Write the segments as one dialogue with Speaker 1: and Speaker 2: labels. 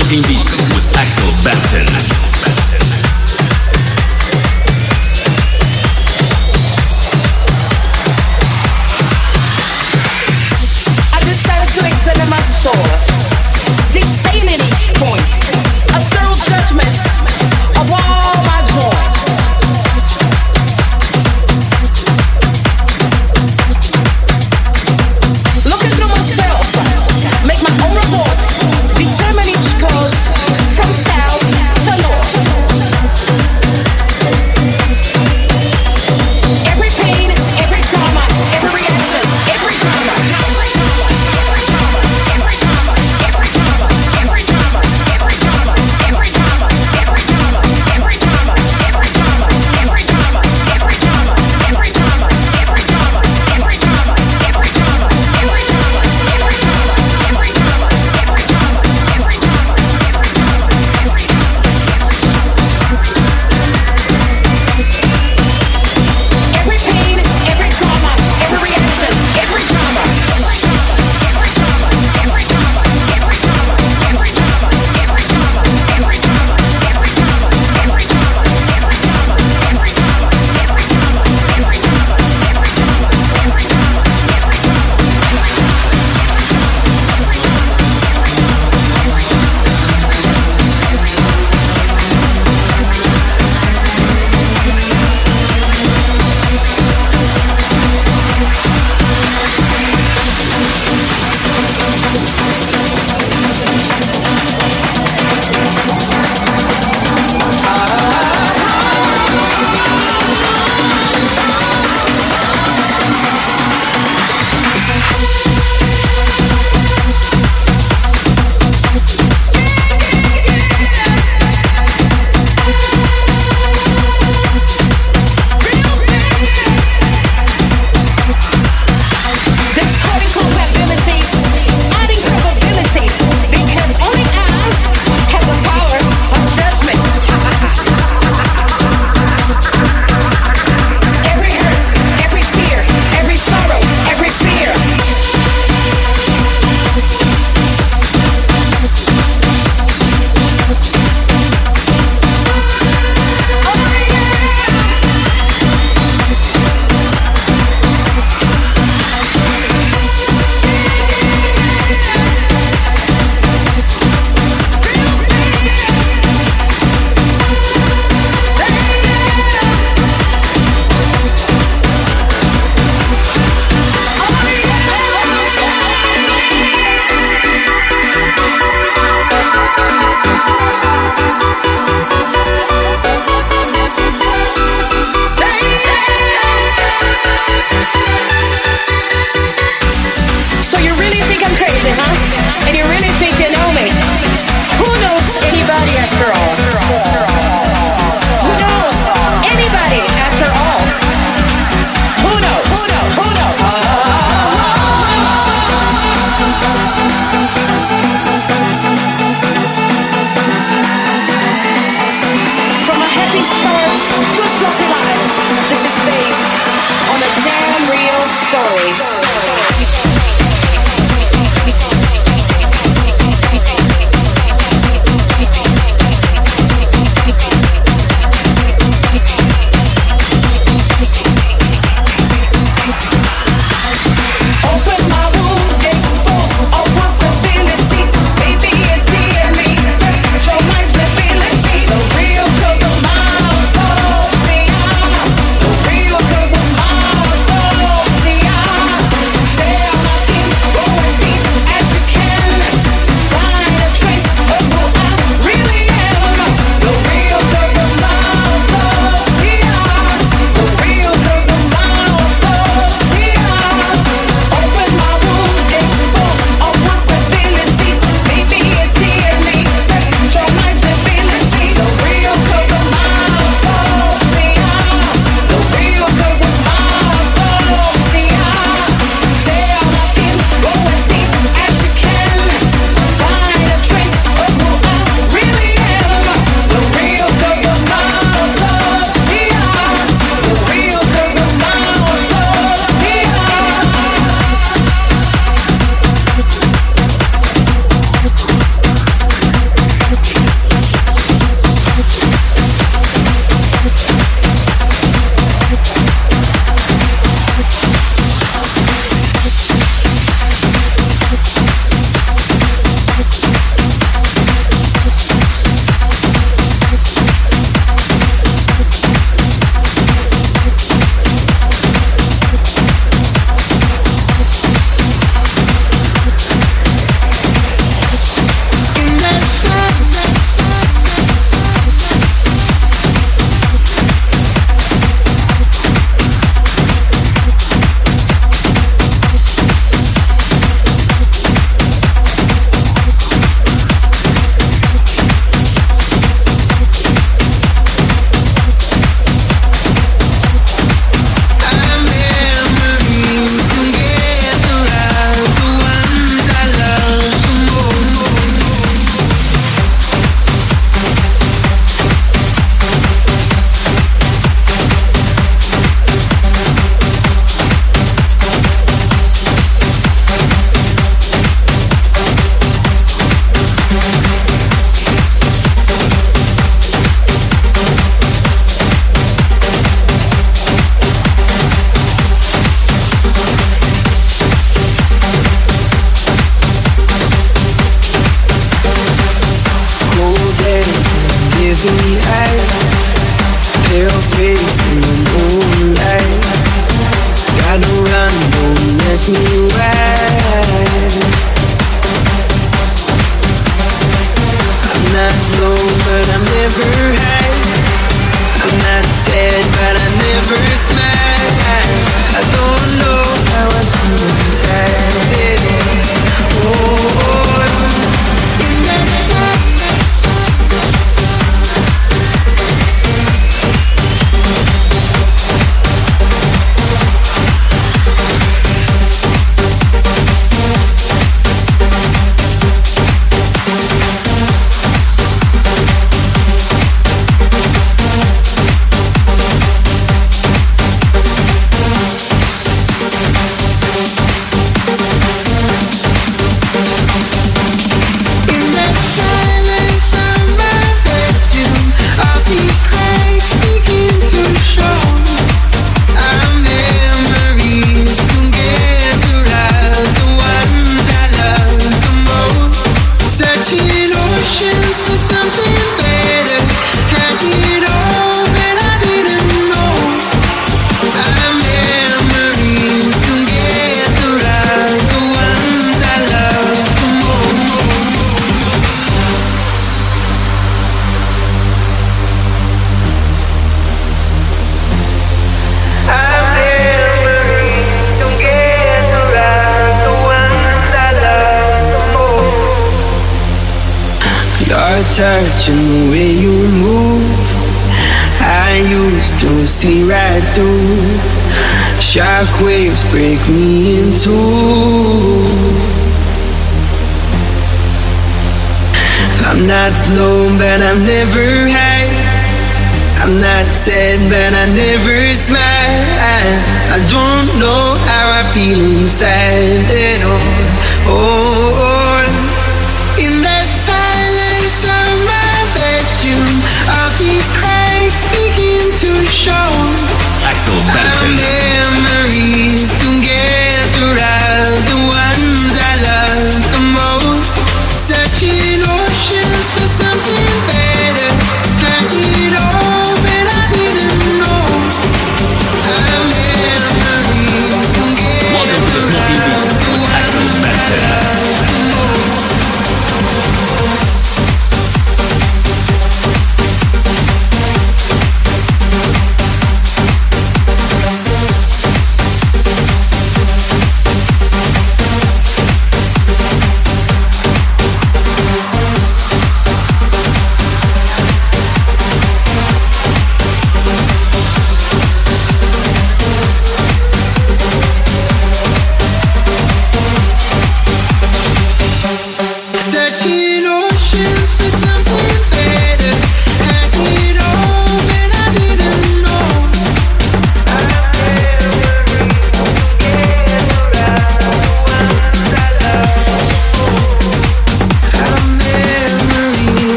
Speaker 1: Welcome to
Speaker 2: and the way you move. I used to see right through. Shockwaves break me in two. I'm not alone, but I'm never high. I'm not sad, but I never smile. I, I don't know how I feel inside at all. Oh, oh. oh.
Speaker 1: Axel
Speaker 2: Our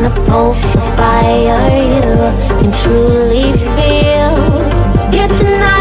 Speaker 3: in a pulse of fire you can truly feel. Here tonight.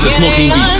Speaker 4: To the Smoking Beats with Axel Bampton.